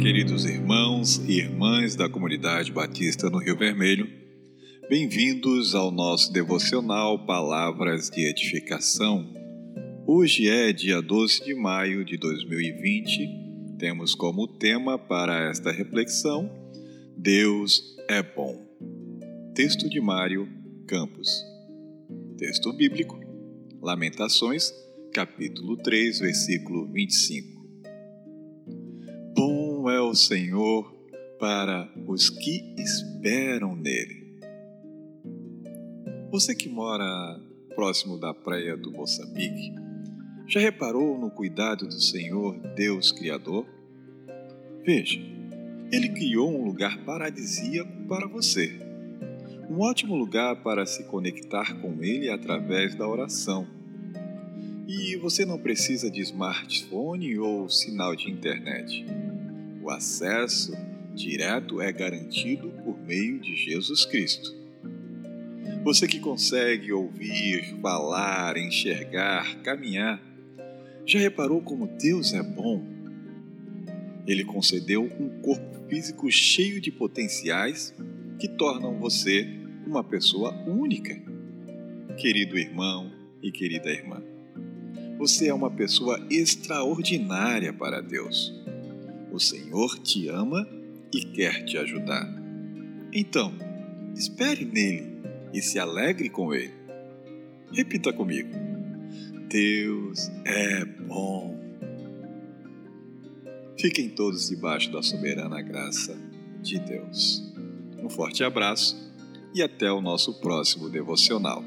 queridos irmãos e irmãs da comunidade batista no Rio Vermelho. Bem-vindos ao nosso devocional Palavras de Edificação. Hoje é dia 12 de maio de 2020. Temos como tema para esta reflexão Deus é bom. Texto de Mário Campos. Texto bíblico Lamentações, capítulo 3, versículo 25 é o Senhor para os que esperam nele. Você que mora próximo da praia do Moçambique, já reparou no cuidado do Senhor Deus Criador? Veja, ele criou um lugar paradisíaco para você. Um ótimo lugar para se conectar com Ele através da oração. E você não precisa de smartphone ou sinal de internet. O acesso direto é garantido por meio de Jesus Cristo. Você que consegue ouvir, falar, enxergar, caminhar, já reparou como Deus é bom? Ele concedeu um corpo físico cheio de potenciais que tornam você uma pessoa única. Querido irmão e querida irmã, você é uma pessoa extraordinária para Deus. O Senhor te ama e quer te ajudar. Então, espere nele e se alegre com ele. Repita comigo: Deus é bom. Fiquem todos debaixo da soberana graça de Deus. Um forte abraço e até o nosso próximo devocional.